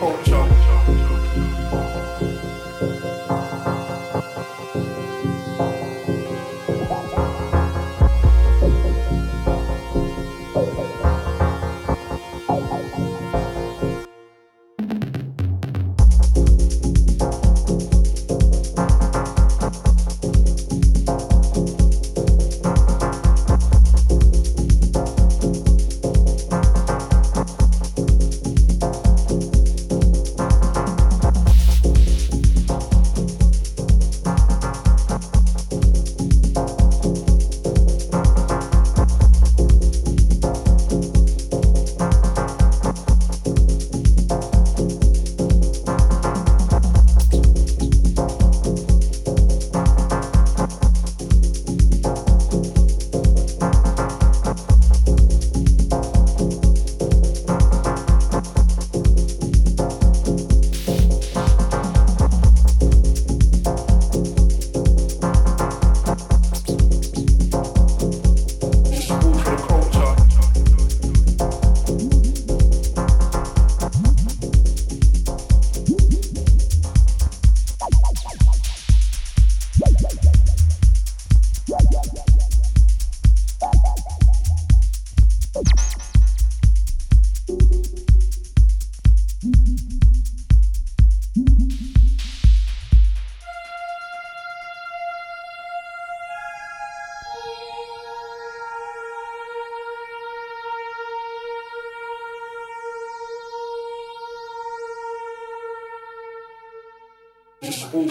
culture.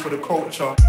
For the culture.